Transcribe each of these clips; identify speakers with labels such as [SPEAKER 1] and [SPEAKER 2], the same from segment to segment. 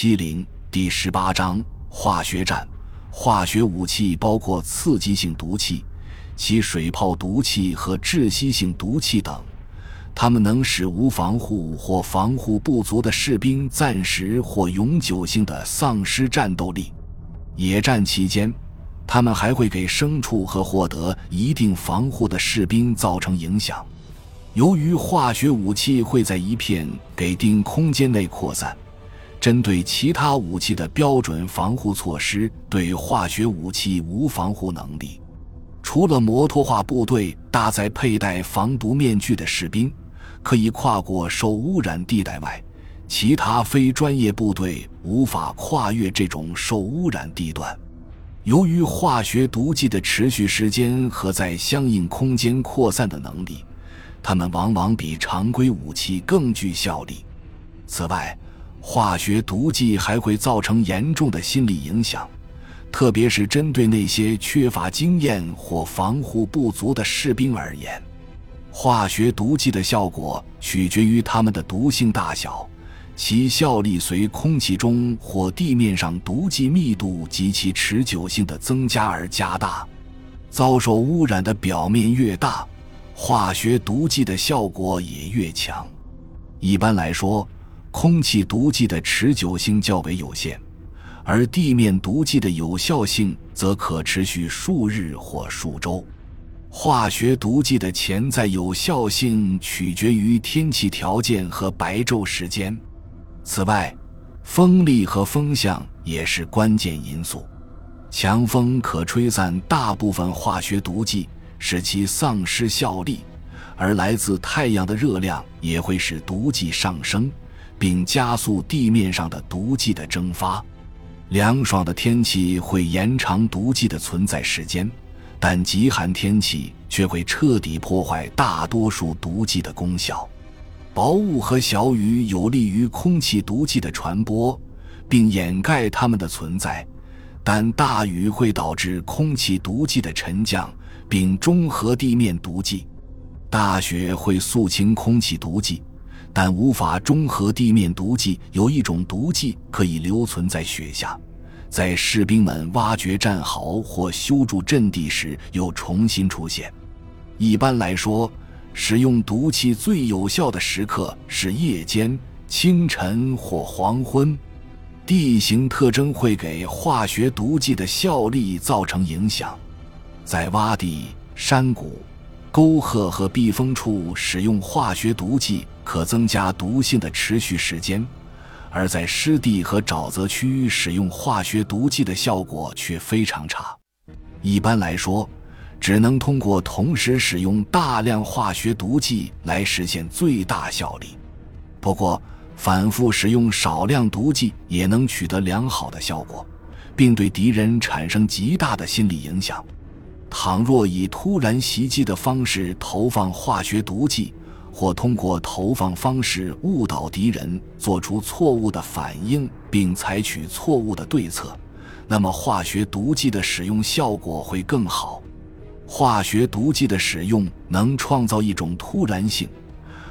[SPEAKER 1] 七零第十八章化学战。化学武器包括刺激性毒气、其水泡毒气和窒息性毒气等，它们能使无防护或防护不足的士兵暂时或永久性的丧失战斗力。野战期间，它们还会给牲畜和获得一定防护的士兵造成影响。由于化学武器会在一片给定空间内扩散。针对其他武器的标准防护措施，对化学武器无防护能力。除了摩托化部队搭载佩戴防毒面具的士兵可以跨过受污染地带外，其他非专业部队无法跨越这种受污染地段。由于化学毒剂的持续时间和在相应空间扩散的能力，它们往往比常规武器更具效力。此外，化学毒剂还会造成严重的心理影响，特别是针对那些缺乏经验或防护不足的士兵而言。化学毒剂的效果取决于它们的毒性大小，其效力随空气中或地面上毒剂密度及其持久性的增加而加大。遭受污染的表面越大，化学毒剂的效果也越强。一般来说。空气毒剂的持久性较为有限，而地面毒剂的有效性则可持续数日或数周。化学毒剂的潜在有效性取决于天气条件和白昼时间。此外，风力和风向也是关键因素。强风可吹散大部分化学毒剂，使其丧失效力；而来自太阳的热量也会使毒剂上升。并加速地面上的毒剂的蒸发。凉爽的天气会延长毒剂的存在时间，但极寒天气却会彻底破坏大多数毒剂的功效。薄雾和小雨有利于空气毒剂的传播，并掩盖它们的存在，但大雨会导致空气毒剂的沉降，并中和地面毒剂。大雪会肃清空气毒剂。但无法中和地面毒剂。有一种毒剂可以留存在雪下，在士兵们挖掘战壕或修筑阵地时又重新出现。一般来说，使用毒气最有效的时刻是夜间、清晨或黄昏。地形特征会给化学毒剂的效力造成影响。在洼地、山谷。沟壑和避风处使用化学毒剂可增加毒性的持续时间，而在湿地和沼泽区使用化学毒剂的效果却非常差。一般来说，只能通过同时使用大量化学毒剂来实现最大效力。不过，反复使用少量毒剂也能取得良好的效果，并对敌人产生极大的心理影响。倘若以突然袭击的方式投放化学毒剂，或通过投放方式误导敌人做出错误的反应并采取错误的对策，那么化学毒剂的使用效果会更好。化学毒剂的使用能创造一种突然性，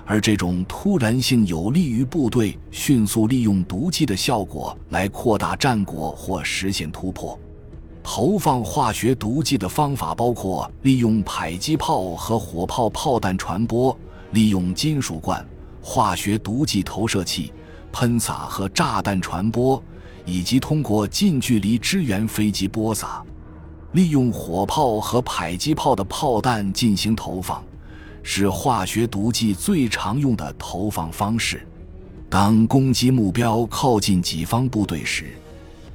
[SPEAKER 1] 而这种突然性有利于部队迅速利用毒剂的效果来扩大战果或实现突破。投放化学毒剂的方法包括利用迫击炮和火炮炮弹传播，利用金属罐、化学毒剂投射器、喷洒和炸弹传播，以及通过近距离支援飞机播撒。利用火炮和迫击炮的炮弹进行投放，是化学毒剂最常用的投放方式。当攻击目标靠近己方部队时。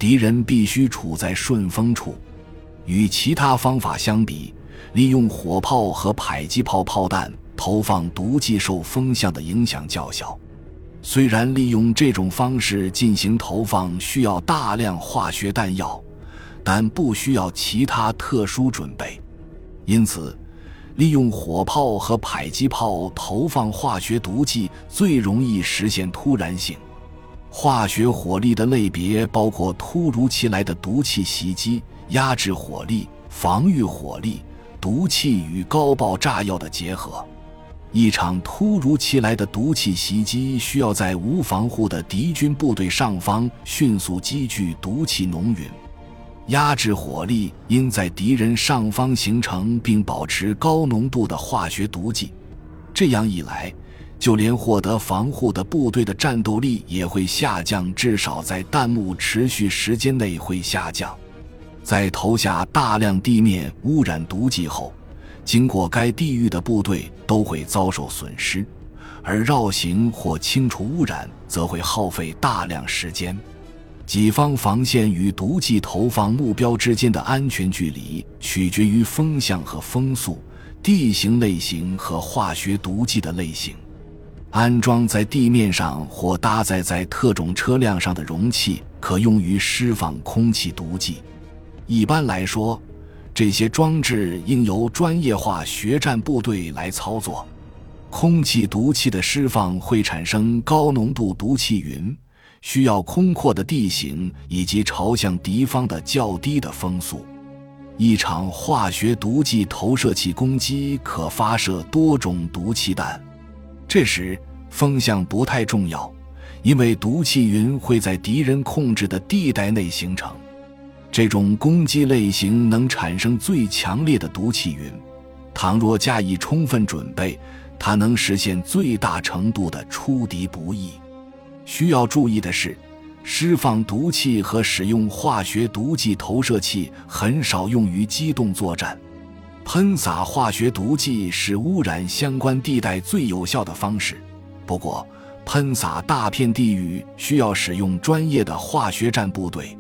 [SPEAKER 1] 敌人必须处在顺风处。与其他方法相比，利用火炮和迫击炮炮弹投放毒剂受风向的影响较小。虽然利用这种方式进行投放需要大量化学弹药，但不需要其他特殊准备。因此，利用火炮和迫击炮投放化学毒剂最容易实现突然性。化学火力的类别包括突如其来的毒气袭击、压制火力、防御火力、毒气与高爆炸药的结合。一场突如其来的毒气袭击，需要在无防护的敌军部队上方迅速积聚毒气浓云，压制火力应在敌人上方形成并保持高浓度的化学毒剂。这样一来，就连获得防护的部队的战斗力也会下降，至少在弹幕持续时间内会下降。在投下大量地面污染毒剂后。经过该地域的部队都会遭受损失，而绕行或清除污染则会耗费大量时间。己方防线与毒剂投放目标之间的安全距离取决于风向和风速、地形类型和化学毒剂的类型。安装在地面上或搭载在特种车辆上的容器可用于释放空气毒剂。一般来说。这些装置应由专业化学战部队来操作。空气毒气的释放会产生高浓度毒气云，需要空阔的地形以及朝向敌方的较低的风速。一场化学毒剂投射器攻击可发射多种毒气弹，这时风向不太重要，因为毒气云会在敌人控制的地带内形成。这种攻击类型能产生最强烈的毒气云，倘若加以充分准备，它能实现最大程度的出敌不意。需要注意的是，释放毒气和使用化学毒剂投射器很少用于机动作战。喷洒化学毒剂是污染相关地带最有效的方式，不过喷洒大片地域需要使用专业的化学战部队。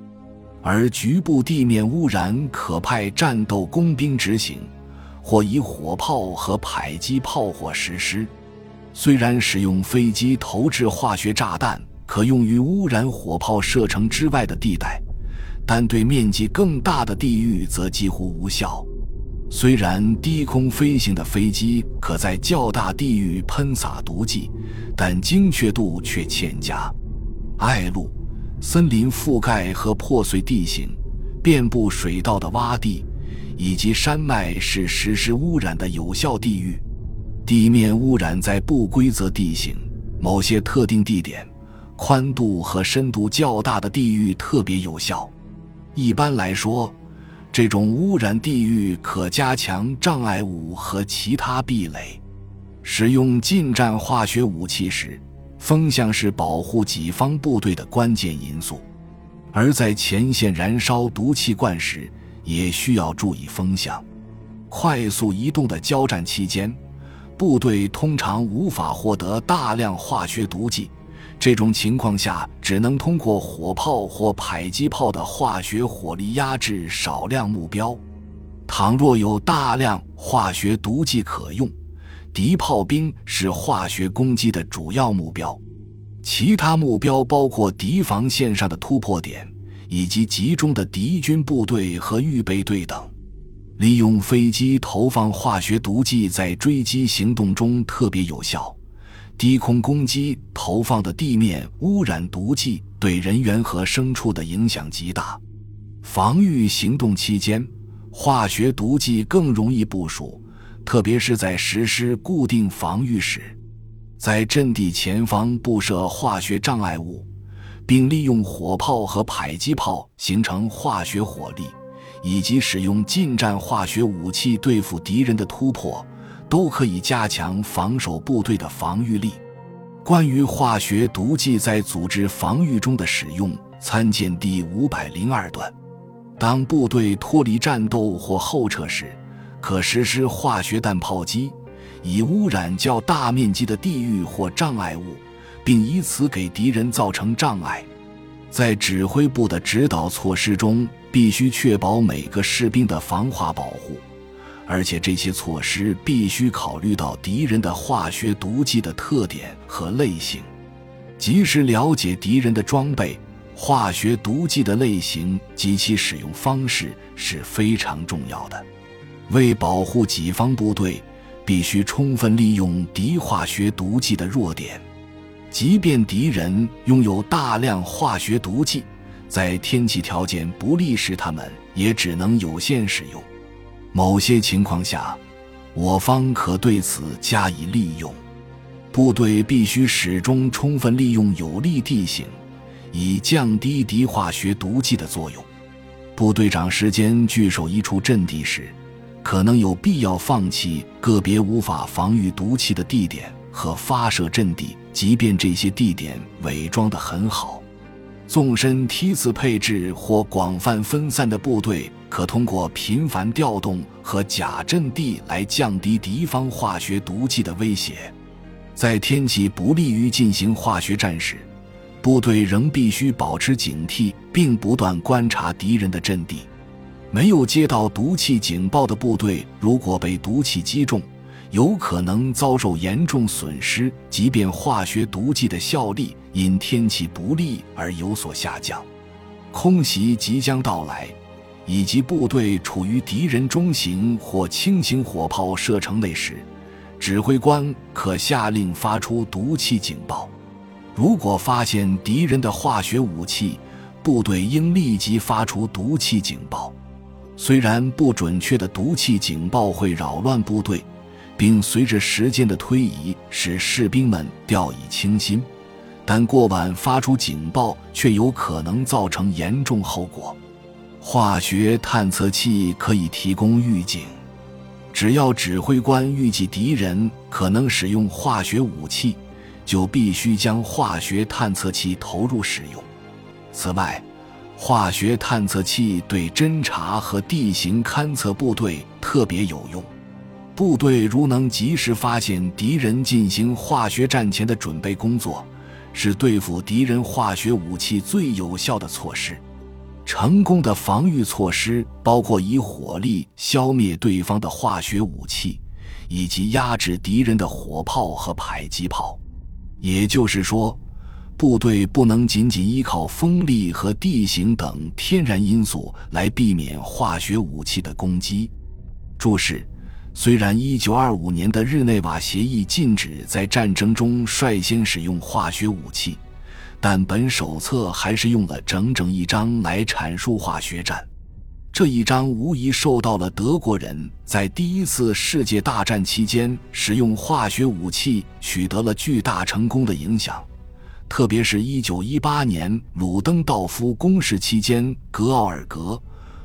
[SPEAKER 1] 而局部地面污染可派战斗工兵执行，或以火炮和迫击炮火实施。虽然使用飞机投掷化学炸弹可用于污染火炮射程之外的地带，但对面积更大的地域则几乎无效。虽然低空飞行的飞机可在较大地域喷洒毒剂，但精确度却欠佳。艾路。森林覆盖和破碎地形，遍布水道的洼地，以及山脉是实施污染的有效地域。地面污染在不规则地形、某些特定地点、宽度和深度较大的地域特别有效。一般来说，这种污染地域可加强障碍物和其他壁垒。使用近战化学武器时。风向是保护己方部队的关键因素，而在前线燃烧毒气罐时，也需要注意风向。快速移动的交战期间，部队通常无法获得大量化学毒剂，这种情况下只能通过火炮或迫击炮的化学火力压制少量目标。倘若有大量化学毒剂可用，敌炮兵是化学攻击的主要目标，其他目标包括敌防线上的突破点，以及集中的敌军部队和预备队等。利用飞机投放化学毒剂在追击行动中特别有效。低空攻击投放的地面污染毒剂对人员和牲畜的影响极大。防御行动期间，化学毒剂更容易部署。特别是在实施固定防御时，在阵地前方布设化学障碍物，并利用火炮和迫击炮形成化学火力，以及使用近战化学武器对付敌人的突破，都可以加强防守部队的防御力。关于化学毒剂在组织防御中的使用，参见第五百零二段。当部队脱离战斗或后撤时。可实施化学弹炮击，以污染较大面积的地域或障碍物，并以此给敌人造成障碍。在指挥部的指导措施中，必须确保每个士兵的防化保护，而且这些措施必须考虑到敌人的化学毒剂的特点和类型。及时了解敌人的装备、化学毒剂的类型及其使用方式是非常重要的。为保护己方部队，必须充分利用敌化学毒剂的弱点。即便敌人拥有大量化学毒剂，在天气条件不利时，他们也只能有限使用。某些情况下，我方可对此加以利用。部队必须始终充分利用有利地形，以降低敌化学毒剂的作用。部队长时间据守一处阵地时，可能有必要放弃个别无法防御毒气的地点和发射阵地，即便这些地点伪装得很好。纵深梯次配置或广泛分散的部队，可通过频繁调动和假阵地来降低敌方化学毒气的威胁。在天气不利于进行化学战时，部队仍必须保持警惕，并不断观察敌人的阵地。没有接到毒气警报的部队，如果被毒气击中，有可能遭受严重损失。即便化学毒剂的效力因天气不利而有所下降，空袭即将到来，以及部队处于敌人中型或轻型火炮射程内时，指挥官可下令发出毒气警报。如果发现敌人的化学武器，部队应立即发出毒气警报。虽然不准确的毒气警报会扰乱部队。并随着时间的推移使士兵们掉以轻心，但过晚发出警报却有可能造成严重后果。化学探测器可以提供预警，只要指挥官预计敌人可能使用化学武器，就必须将化学探测器投入使用。此外，化学探测器对侦察和地形勘测部队特别有用。部队如能及时发现敌人进行化学战前的准备工作，是对付敌人化学武器最有效的措施。成功的防御措施包括以火力消灭对方的化学武器，以及压制敌人的火炮和迫击炮。也就是说，部队不能仅仅依靠风力和地形等天然因素来避免化学武器的攻击。注释。虽然1925年的日内瓦协议禁止在战争中率先使用化学武器，但本手册还是用了整整一章来阐述化学战。这一章无疑受到了德国人在第一次世界大战期间使用化学武器取得了巨大成功的影响，特别是1918年鲁登道夫攻势期间，格奥尔格·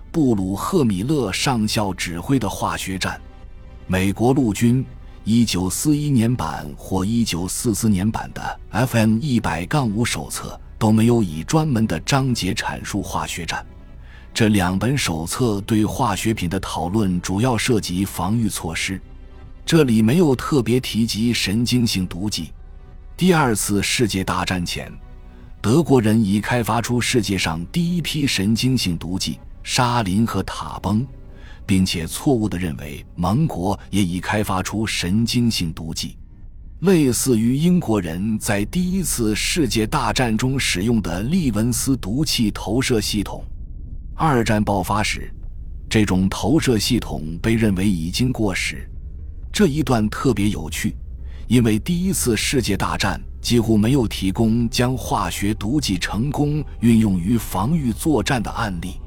[SPEAKER 1] 布鲁赫米勒上校指挥的化学战。美国陆军1941年版或1944年版的 FM 一百杠五手册都没有以专门的章节阐述化学战。这两本手册对化学品的讨论主要涉及防御措施，这里没有特别提及神经性毒剂。第二次世界大战前，德国人已开发出世界上第一批神经性毒剂——沙林和塔崩。并且错误地认为盟国也已开发出神经性毒剂，类似于英国人在第一次世界大战中使用的利文斯毒气投射系统。二战爆发时，这种投射系统被认为已经过时。这一段特别有趣，因为第一次世界大战几乎没有提供将化学毒剂成功运用于防御作战的案例。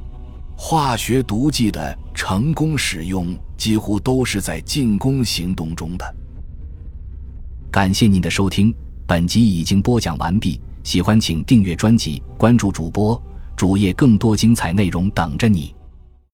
[SPEAKER 1] 化学毒剂的成功使用几乎都是在进攻行动中的。感谢您的收听，本集已经播讲完毕。喜欢请订阅专辑，关注主播主页，更多精彩内容等着你。